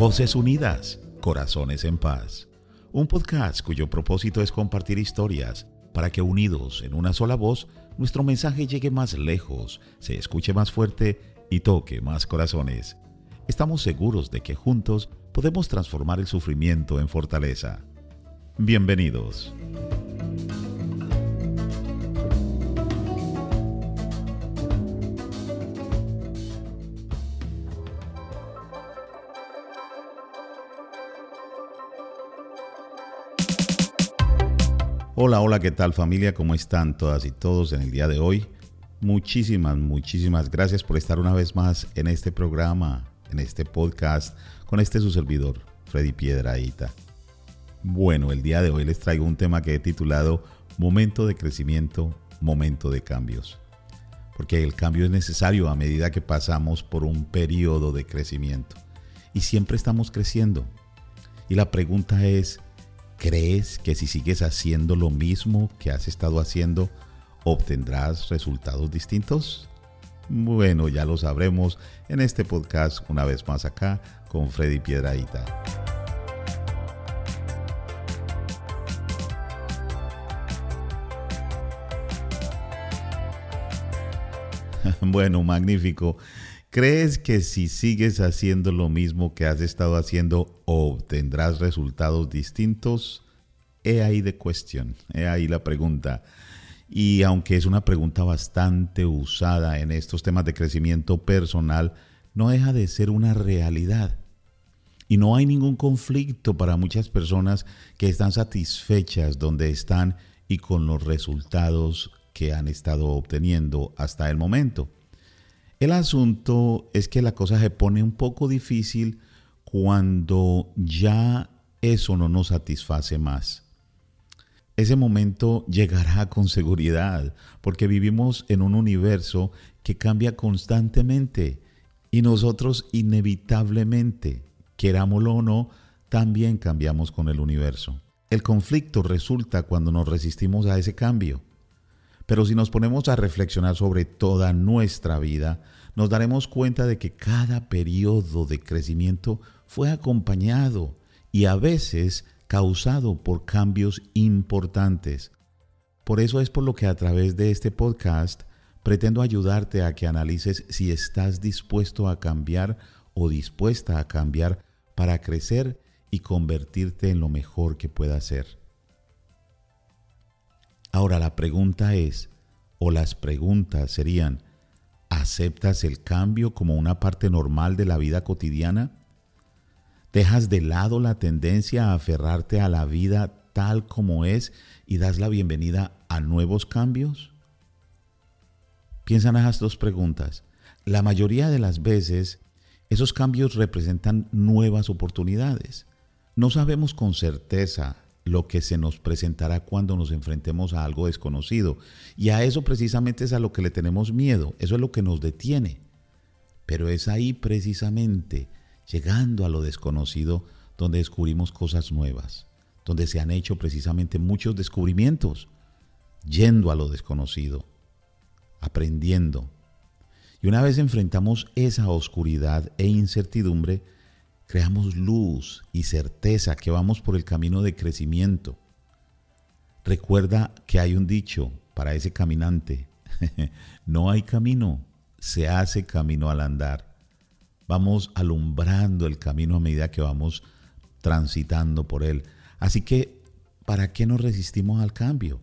Voces Unidas, Corazones en Paz. Un podcast cuyo propósito es compartir historias para que unidos en una sola voz, nuestro mensaje llegue más lejos, se escuche más fuerte y toque más corazones. Estamos seguros de que juntos podemos transformar el sufrimiento en fortaleza. Bienvenidos. Hola, hola, ¿qué tal familia? ¿Cómo están todas y todos en el día de hoy? Muchísimas, muchísimas gracias por estar una vez más en este programa, en este podcast, con este su servidor, Freddy Piedraíta. Bueno, el día de hoy les traigo un tema que he titulado Momento de crecimiento, momento de cambios. Porque el cambio es necesario a medida que pasamos por un periodo de crecimiento. Y siempre estamos creciendo. Y la pregunta es, ¿Crees que si sigues haciendo lo mismo que has estado haciendo, obtendrás resultados distintos? Bueno, ya lo sabremos en este podcast una vez más acá con Freddy Piedraíta. bueno, magnífico. ¿Crees que si sigues haciendo lo mismo que has estado haciendo, obtendrás resultados distintos? He ahí de cuestión, he ahí la pregunta. Y aunque es una pregunta bastante usada en estos temas de crecimiento personal, no deja de ser una realidad. Y no hay ningún conflicto para muchas personas que están satisfechas donde están y con los resultados que han estado obteniendo hasta el momento. El asunto es que la cosa se pone un poco difícil cuando ya eso no nos satisface más. Ese momento llegará con seguridad, porque vivimos en un universo que cambia constantemente y nosotros inevitablemente, querámoslo o no, también cambiamos con el universo. El conflicto resulta cuando nos resistimos a ese cambio. Pero si nos ponemos a reflexionar sobre toda nuestra vida, nos daremos cuenta de que cada periodo de crecimiento fue acompañado y a veces causado por cambios importantes. Por eso es por lo que a través de este podcast pretendo ayudarte a que analices si estás dispuesto a cambiar o dispuesta a cambiar para crecer y convertirte en lo mejor que puedas ser. Ahora la pregunta es, o las preguntas serían, ¿aceptas el cambio como una parte normal de la vida cotidiana? ¿Dejas de lado la tendencia a aferrarte a la vida tal como es y das la bienvenida a nuevos cambios? Piensa en esas dos preguntas. La mayoría de las veces, esos cambios representan nuevas oportunidades. No sabemos con certeza lo que se nos presentará cuando nos enfrentemos a algo desconocido. Y a eso precisamente es a lo que le tenemos miedo, eso es lo que nos detiene. Pero es ahí precisamente, llegando a lo desconocido, donde descubrimos cosas nuevas, donde se han hecho precisamente muchos descubrimientos, yendo a lo desconocido, aprendiendo. Y una vez enfrentamos esa oscuridad e incertidumbre, creamos luz y certeza que vamos por el camino de crecimiento. Recuerda que hay un dicho para ese caminante. no hay camino, se hace camino al andar. Vamos alumbrando el camino a medida que vamos transitando por él. Así que, ¿para qué nos resistimos al cambio?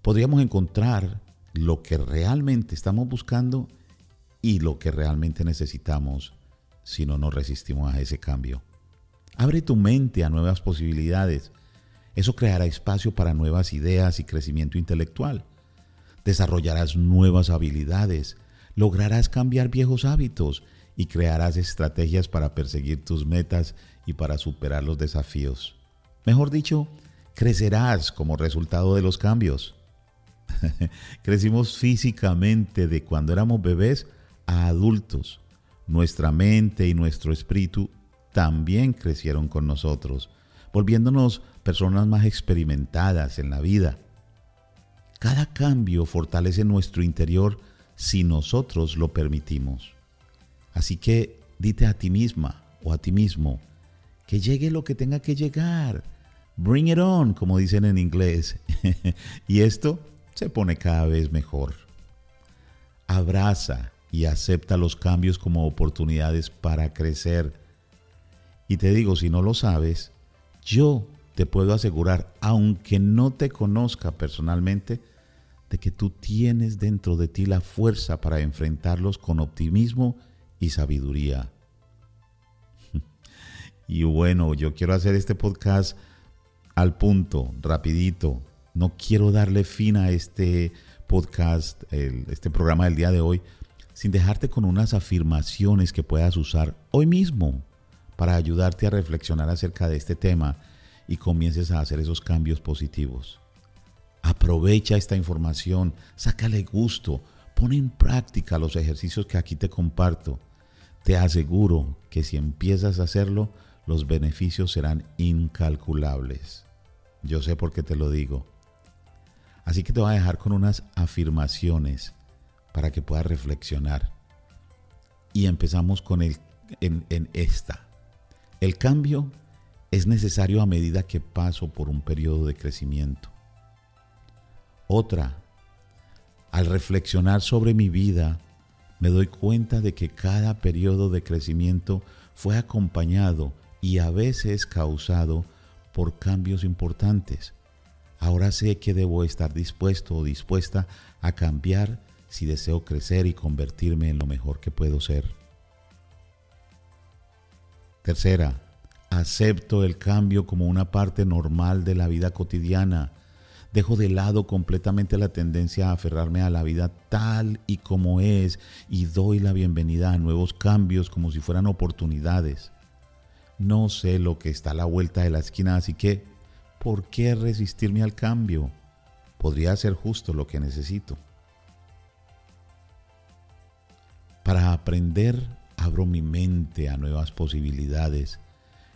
Podríamos encontrar lo que realmente estamos buscando y lo que realmente necesitamos si no nos resistimos a ese cambio. Abre tu mente a nuevas posibilidades. Eso creará espacio para nuevas ideas y crecimiento intelectual. Desarrollarás nuevas habilidades, lograrás cambiar viejos hábitos y crearás estrategias para perseguir tus metas y para superar los desafíos. Mejor dicho, crecerás como resultado de los cambios. Crecimos físicamente de cuando éramos bebés a adultos nuestra mente y nuestro espíritu también crecieron con nosotros, volviéndonos personas más experimentadas en la vida. Cada cambio fortalece nuestro interior si nosotros lo permitimos. Así que dite a ti misma o a ti mismo. Que llegue lo que tenga que llegar. Bring it on, como dicen en inglés. y esto se pone cada vez mejor. Abraza y acepta los cambios como oportunidades para crecer. Y te digo, si no lo sabes, yo te puedo asegurar, aunque no te conozca personalmente, de que tú tienes dentro de ti la fuerza para enfrentarlos con optimismo y sabiduría. Y bueno, yo quiero hacer este podcast al punto, rapidito. No quiero darle fin a este podcast, este programa del día de hoy, sin dejarte con unas afirmaciones que puedas usar hoy mismo para ayudarte a reflexionar acerca de este tema y comiences a hacer esos cambios positivos. Aprovecha esta información, sácale gusto, pon en práctica los ejercicios que aquí te comparto. Te aseguro que si empiezas a hacerlo, los beneficios serán incalculables. Yo sé por qué te lo digo. Así que te voy a dejar con unas afirmaciones para que puedas reflexionar. Y empezamos con el, en, en esta. El cambio es necesario a medida que paso por un periodo de crecimiento. Otra, al reflexionar sobre mi vida, me doy cuenta de que cada periodo de crecimiento fue acompañado y a veces causado por cambios importantes. Ahora sé que debo estar dispuesto o dispuesta a cambiar si deseo crecer y convertirme en lo mejor que puedo ser. Tercera, acepto el cambio como una parte normal de la vida cotidiana. Dejo de lado completamente la tendencia a aferrarme a la vida tal y como es y doy la bienvenida a nuevos cambios como si fueran oportunidades. No sé lo que está a la vuelta de la esquina, así que, ¿por qué resistirme al cambio? Podría ser justo lo que necesito. Para aprender, abro mi mente a nuevas posibilidades.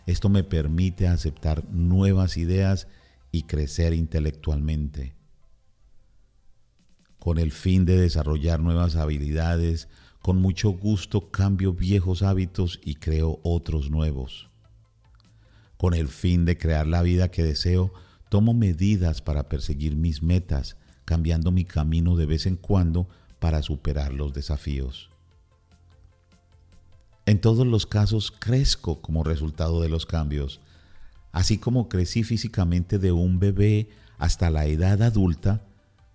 Esto me permite aceptar nuevas ideas y crecer intelectualmente. Con el fin de desarrollar nuevas habilidades, con mucho gusto cambio viejos hábitos y creo otros nuevos con el fin de crear la vida que deseo, tomo medidas para perseguir mis metas, cambiando mi camino de vez en cuando para superar los desafíos. En todos los casos crezco como resultado de los cambios. Así como crecí físicamente de un bebé hasta la edad adulta,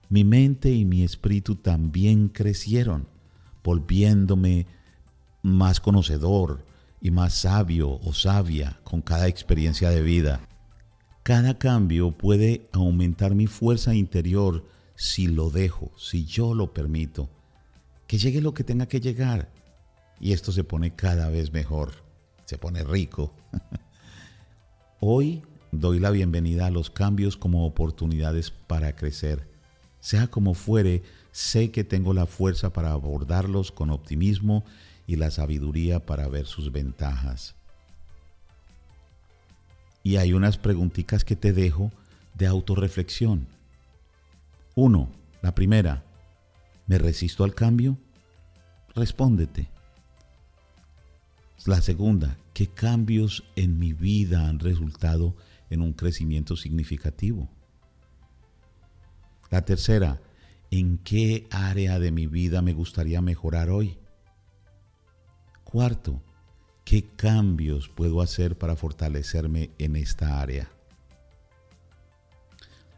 mi mente y mi espíritu también crecieron, volviéndome más conocedor, y más sabio o sabia con cada experiencia de vida. Cada cambio puede aumentar mi fuerza interior si lo dejo, si yo lo permito. Que llegue lo que tenga que llegar. Y esto se pone cada vez mejor, se pone rico. Hoy doy la bienvenida a los cambios como oportunidades para crecer. Sea como fuere, sé que tengo la fuerza para abordarlos con optimismo y la sabiduría para ver sus ventajas. Y hay unas preguntitas que te dejo de autorreflexión. Uno, la primera, ¿me resisto al cambio? Respóndete. La segunda, ¿qué cambios en mi vida han resultado en un crecimiento significativo? La tercera, ¿en qué área de mi vida me gustaría mejorar hoy? Cuarto, ¿qué cambios puedo hacer para fortalecerme en esta área?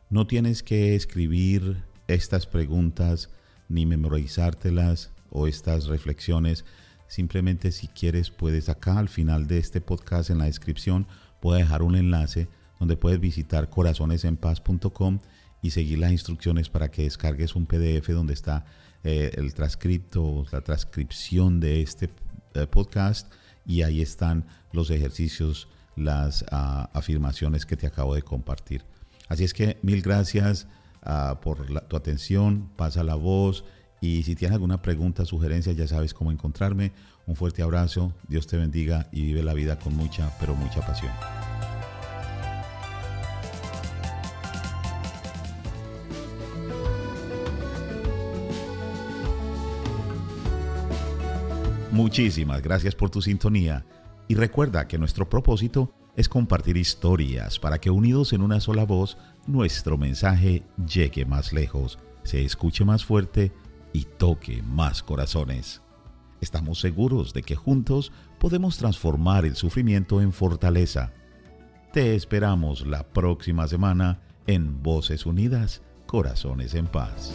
No tienes que escribir estas preguntas ni memorizártelas o estas reflexiones. Simplemente si quieres puedes acá al final de este podcast en la descripción voy a dejar un enlace donde puedes visitar corazonesenpaz.com y seguir las instrucciones para que descargues un PDF donde está eh, el transcripto, la transcripción de este eh, podcast y ahí están los ejercicios, las ah, afirmaciones que te acabo de compartir. Así es que mil gracias ah, por tu atención, pasa la voz y si tienes alguna pregunta, sugerencia, ya sabes cómo encontrarme. Un fuerte abrazo, Dios te bendiga y vive la vida con mucha, pero mucha pasión. Muchísimas gracias por tu sintonía. Y recuerda que nuestro propósito es compartir historias para que unidos en una sola voz nuestro mensaje llegue más lejos, se escuche más fuerte y toque más corazones. Estamos seguros de que juntos podemos transformar el sufrimiento en fortaleza. Te esperamos la próxima semana en Voces Unidas, Corazones en Paz.